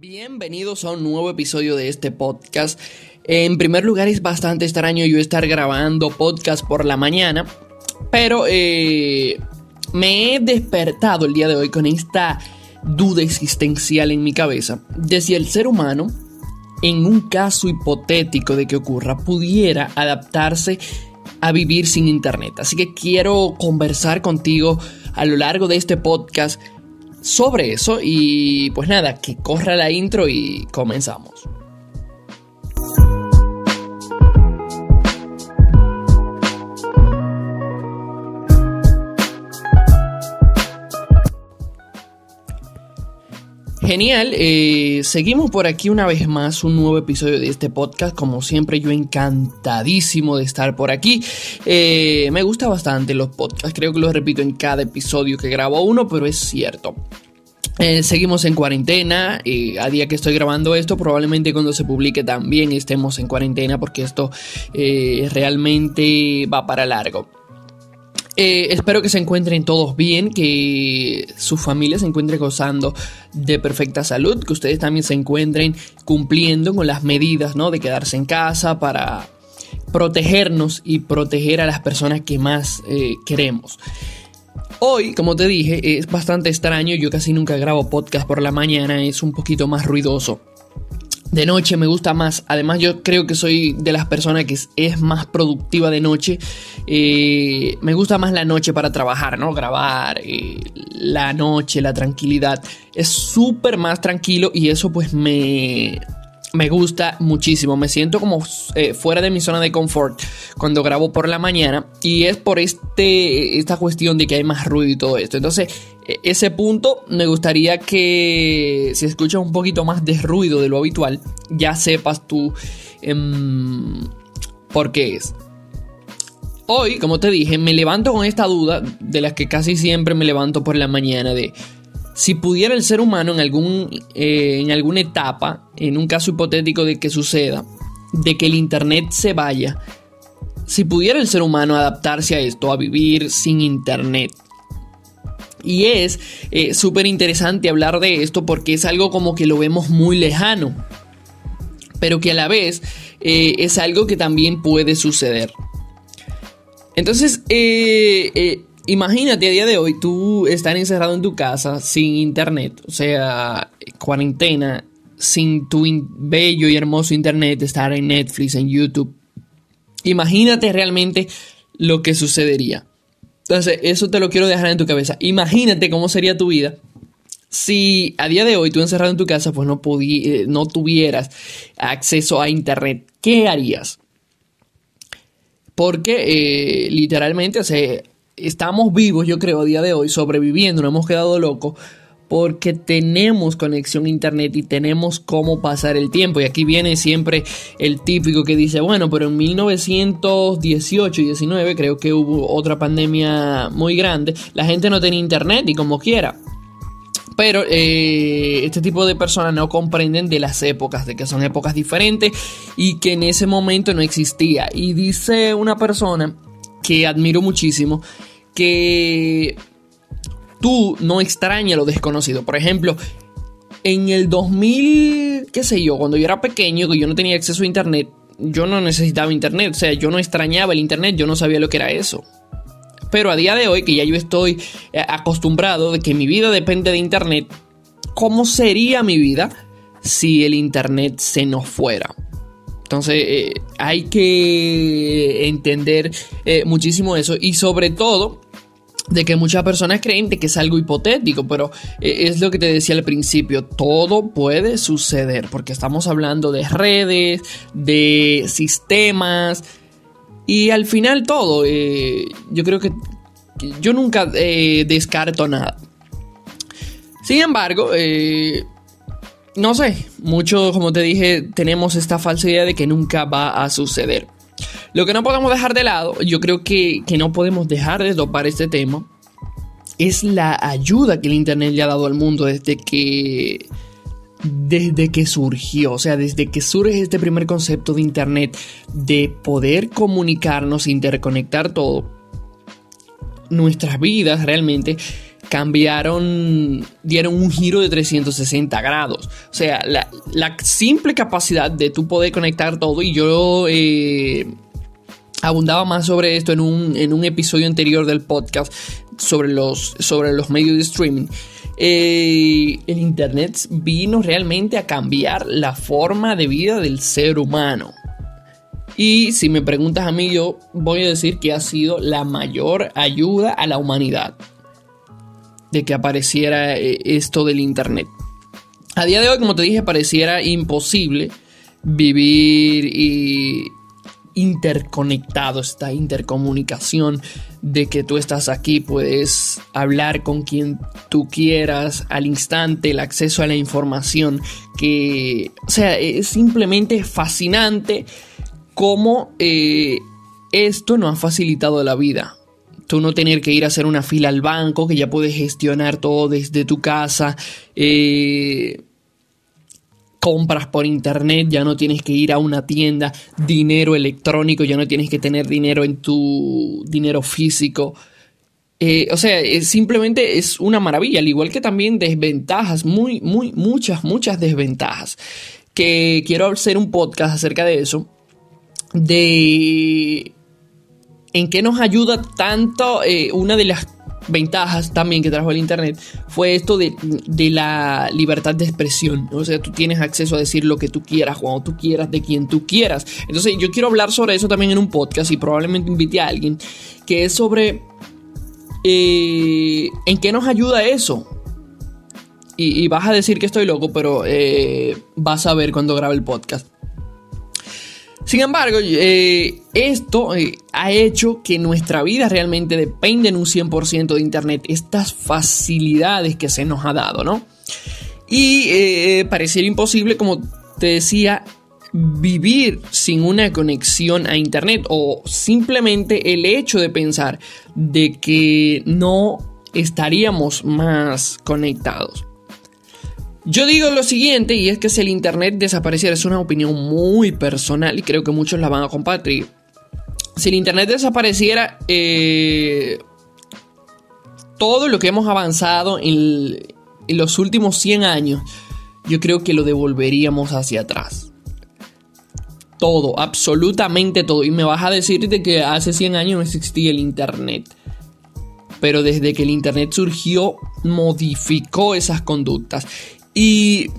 Bienvenidos a un nuevo episodio de este podcast. En primer lugar es bastante extraño yo estar grabando podcast por la mañana, pero eh, me he despertado el día de hoy con esta duda existencial en mi cabeza de si el ser humano, en un caso hipotético de que ocurra, pudiera adaptarse a vivir sin internet. Así que quiero conversar contigo a lo largo de este podcast sobre eso y pues nada, que corra la intro y comenzamos. Genial, eh, seguimos por aquí una vez más un nuevo episodio de este podcast. Como siempre, yo encantadísimo de estar por aquí. Eh, me gusta bastante los podcasts, creo que los repito en cada episodio que grabo uno, pero es cierto. Eh, seguimos en cuarentena. a día que estoy grabando esto, probablemente cuando se publique también estemos en cuarentena porque esto realmente va para largo. Eh, espero que se encuentren todos bien, que su familia se encuentre gozando de perfecta salud, que ustedes también se encuentren cumpliendo con las medidas, ¿no? De quedarse en casa para protegernos y proteger a las personas que más eh, queremos. Hoy, como te dije, es bastante extraño, yo casi nunca grabo podcast por la mañana, es un poquito más ruidoso de noche me gusta más. Además, yo creo que soy de las personas que es, más productiva de noche. Eh, me gusta más la noche para trabajar, ¿no? Grabar, eh, la noche, la tranquilidad. Es súper más tranquilo y eso pues me, me gusta muchísimo. Me siento como eh, fuera de mi zona de confort cuando grabo por la mañana. Y es por este, esta cuestión de que hay más ruido y todo esto. Entonces, ese punto me gustaría que si escuchas un poquito más de ruido de lo habitual, ya sepas tú em, por qué es. Hoy, como te dije, me levanto con esta duda de las que casi siempre me levanto por la mañana de si pudiera el ser humano en, algún, eh, en alguna etapa, en un caso hipotético de que suceda, de que el Internet se vaya, si pudiera el ser humano adaptarse a esto, a vivir sin Internet. Y es eh, súper interesante hablar de esto porque es algo como que lo vemos muy lejano, pero que a la vez eh, es algo que también puede suceder. Entonces, Imagínate a día de hoy tú estar encerrado en tu casa sin internet, o sea, cuarentena, sin tu bello y hermoso internet, estar en Netflix, en YouTube. Imagínate realmente lo que sucedería. Entonces, eso te lo quiero dejar en tu cabeza. Imagínate cómo sería tu vida si a día de hoy tú encerrado en tu casa, pues no, eh, no tuvieras acceso a internet. ¿Qué harías? Porque eh, literalmente, o sea, estamos vivos, yo creo, a día de hoy, sobreviviendo, no hemos quedado locos, porque tenemos conexión a internet y tenemos cómo pasar el tiempo. Y aquí viene siempre el típico que dice, bueno, pero en 1918 y 19 creo que hubo otra pandemia muy grande, la gente no tenía internet y como quiera. Pero eh, este tipo de personas no comprenden de las épocas, de que son épocas diferentes y que en ese momento no existía. Y dice una persona que admiro muchísimo, que tú no extrañas lo desconocido. Por ejemplo, en el 2000, qué sé yo, cuando yo era pequeño, que yo no tenía acceso a internet, yo no necesitaba internet, o sea, yo no extrañaba el internet, yo no sabía lo que era eso. Pero a día de hoy, que ya yo estoy eh, acostumbrado de que mi vida depende de internet, ¿cómo sería mi vida si el internet se nos fuera? Entonces eh, hay que entender eh, muchísimo eso y sobre todo de que muchas personas creen que es algo hipotético, pero eh, es lo que te decía al principio, todo puede suceder porque estamos hablando de redes, de sistemas y al final todo, yo creo que yo nunca descarto nada. Sin embargo, no sé, mucho, como te dije, tenemos esta falsa idea de que nunca va a suceder. Lo que no podemos dejar de lado, yo creo que, no podemos dejar de topar este tema, es la ayuda que el Internet le ha dado al mundo desde que desde que surgió, o sea, desde que surge este primer concepto de Internet, de poder comunicarnos, interconectar todo, nuestras vidas realmente cambiaron, dieron un giro de 360 grados. O sea, la, simple capacidad de tú poder conectar todo y yo... Eh, abundaba más sobre esto en un, en un, episodio anterior del podcast sobre los, sobre los medios de streaming. Eh, el Internet vino realmente a cambiar la forma de vida del ser humano. Y si me preguntas a mí, yo voy a decir que ha sido la mayor ayuda a la humanidad de que apareciera eh, esto del Internet. A día de hoy, como te dije, pareciera imposible vivir y interconectado, esta intercomunicación de que tú estás aquí, puedes hablar con quien tú quieras al instante, el acceso a la información, que, o sea, es simplemente fascinante cómo eh, esto nos ha facilitado la vida. Tú no tener que ir a hacer una fila al banco, que ya puedes gestionar todo desde tu casa. Eh, compras por internet, ya no tienes que ir a una tienda, dinero electrónico, ya no tienes que tener dinero en tu dinero físico. Eh, o sea, simplemente es una maravilla, al igual que también desventajas, muy, muy, muchas, muchas desventajas. Que quiero hacer un podcast acerca de eso de en qué nos ayuda tanto eh, una de las ventajas también que trajo el Internet fue esto de, la libertad de expresión. O sea, tú tienes acceso a decir lo que tú quieras, cuando tú quieras, de quien tú quieras. Entonces, yo quiero hablar sobre eso también en un podcast y probablemente invite a alguien que es sobre eh, en qué nos ayuda eso. Y, vas a decir que estoy loco, pero eh, vas a ver cuando grabe el podcast. Sin embargo, eh, esto eh, ha hecho que nuestra vida realmente dependa en un 100% de Internet, estas facilidades que se nos ha dado, ¿no? Y eh, pareciera imposible, como te decía, vivir sin una conexión a Internet o simplemente el hecho de pensar de que no estaríamos más conectados. Yo digo lo siguiente, y es que si el Internet desapareciera, es una opinión muy personal y creo que muchos la van a compartir. Si el Internet desapareciera, eh, todo lo que hemos avanzado en, los últimos 100 años, yo creo que lo devolveríamos hacia atrás. Todo, absolutamente todo. Y me vas a decir de que hace 100 años no existía el Internet. Pero desde que el Internet surgió, modificó esas conductas. Y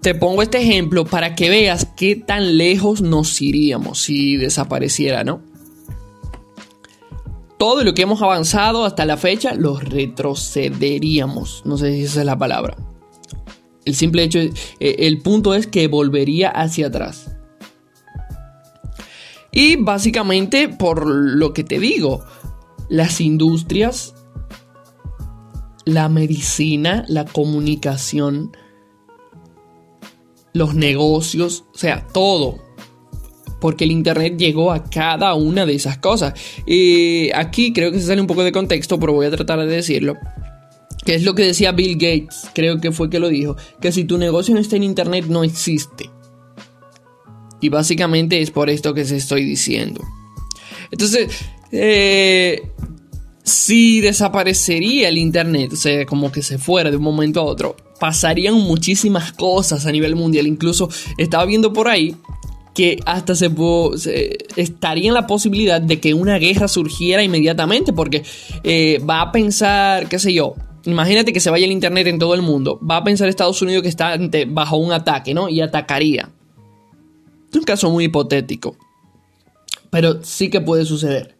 te pongo este ejemplo para que veas qué tan lejos nos iríamos si desapareciera, ¿no? Todo lo que hemos avanzado hasta la fecha lo retrocederíamos. No sé si esa es la palabra. El simple hecho, eh, el punto es que volvería hacia atrás. Y básicamente por lo que te digo, las industrias, la medicina, la comunicación, los negocios, o sea, todo. Porque el Internet llegó a cada una de esas cosas. Y aquí creo que se sale un poco de contexto, pero voy a tratar de decirlo. Que es lo que decía Bill Gates, creo que fue que lo dijo. Que si tu negocio no está en Internet, no existe. Y básicamente es por esto que se estoy diciendo. Entonces, eh, si desaparecería el Internet, o sea, como que se fuera de un momento a otro, pasarían muchísimas cosas a nivel mundial. Incluso estaba viendo por ahí que hasta se, estaría en la posibilidad de que una guerra surgiera inmediatamente, porque eh, va a pensar, qué sé yo, imagínate que se vaya el internet en todo el mundo, va a pensar Estados Unidos que está bajo un ataque, ¿no? Y atacaría. Es un caso muy hipotético, pero sí que puede suceder.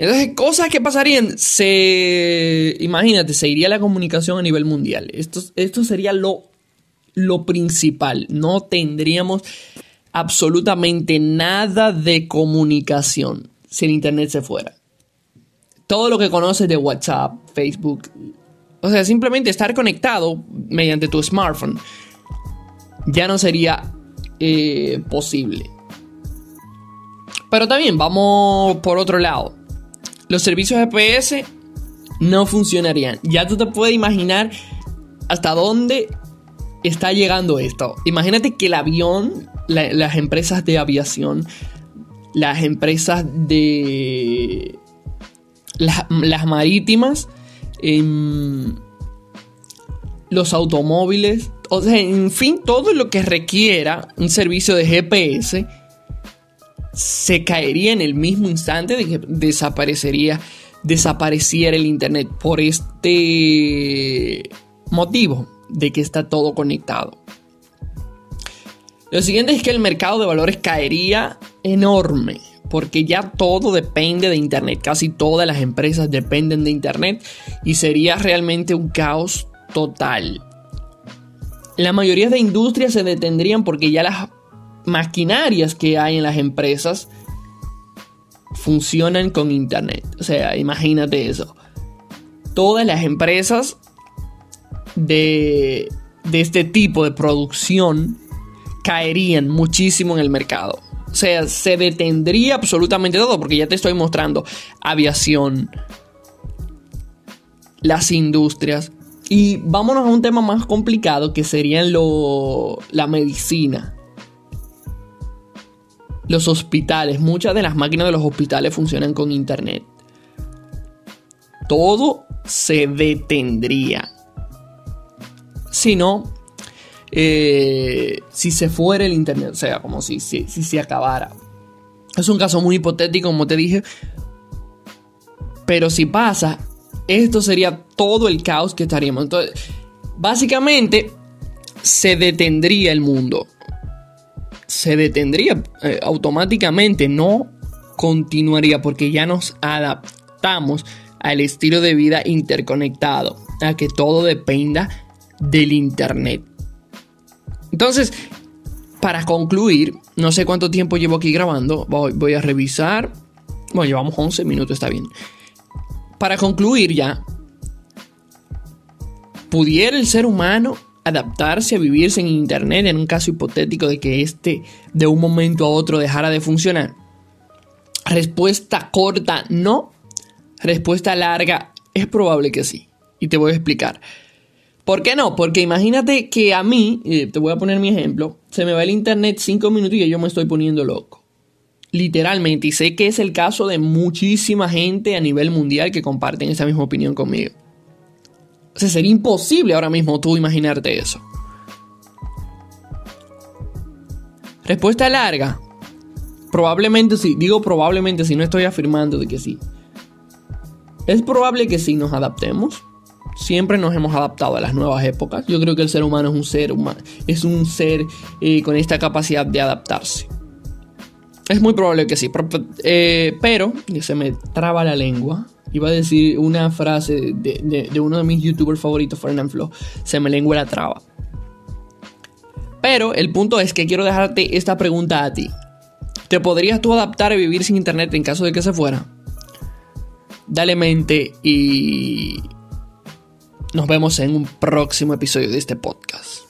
Entonces, cosas que pasarían, se... Imagínate, se iría la comunicación a nivel mundial. Esto, esto sería lo, lo principal. No tendríamos absolutamente nada de comunicación si el Internet se fuera. Todo lo que conoces de WhatsApp, Facebook, o sea, simplemente estar conectado mediante tu smartphone ya no sería eh, posible. Pero también vamos por otro lado los servicios GPS no funcionarían. Ya tú te puedes imaginar hasta dónde está llegando esto. Imagínate que el avión, las empresas de aviación, las empresas de las, marítimas, em, los automóviles, o sea, en fin, todo lo que requiera un servicio de GPS se caería en el mismo instante de que desaparecería, desapareciera el Internet por este motivo de que está todo conectado. Lo siguiente es que el mercado de valores caería enorme, porque ya todo depende de Internet, casi todas las empresas dependen de Internet y sería realmente un caos total. La mayoría de industrias se detendrían porque ya las maquinarias que hay en las empresas funcionan con Internet. O sea, imagínate eso. Todas las empresas de, este tipo de producción caerían muchísimo en el mercado. O sea, se detendría absolutamente todo porque ya te estoy mostrando aviación, las industrias. Y vámonos a un tema más complicado que serían lo, la medicina. Los hospitales, muchas de las máquinas de los hospitales funcionan con internet. Todo se detendría. Si no, eh, si se fuera el Internet, o sea, como si, si, si se acabara. Es un caso muy hipotético, como te dije. Pero si pasa, esto sería todo el caos que estaríamos. Entonces, básicamente, se detendría el mundo. Se detendría eh, automáticamente, no continuaría porque ya nos adaptamos al estilo de vida interconectado, a que todo dependa del Internet. Entonces, para concluir, no sé cuánto tiempo llevo aquí grabando, voy, a revisar. Bueno, llevamos 11 minutos, está bien. Para concluir ya, ¿pudiera el ser humano adaptarse a vivir sin Internet en un caso hipotético de que este de un momento a otro dejara de funcionar? Respuesta corta, no. Respuesta larga, es probable que sí. Y te voy a explicar. ¿Por qué no? Porque imagínate que a mí, te voy a poner mi ejemplo, se me va el internet cinco minutos y yo me estoy poniendo loco. Literalmente, y sé que es el caso de muchísima gente a nivel mundial que comparten esa misma opinión conmigo. O sería imposible ahora mismo tú imaginarte eso. Respuesta larga. Probablemente sí. Digo probablemente si no estoy afirmando de que sí. Es probable que sí nos adaptemos siempre nos hemos adaptado a las nuevas épocas. Yo creo que el ser humano es un ser, humano, es un ser eh, con esta capacidad de adaptarse. Es muy probable que sí, pero, eh, pero se me traba la lengua. Iba a decir una frase de, uno de mis youtubers favoritos, Fernand Flo. Se me lengua la traba. Pero el punto es que quiero dejarte esta pregunta a ti. ¿Te podrías tú adaptar a vivir sin internet en caso de que se fuera? Dale mente y nos vemos en un próximo episodio de este podcast.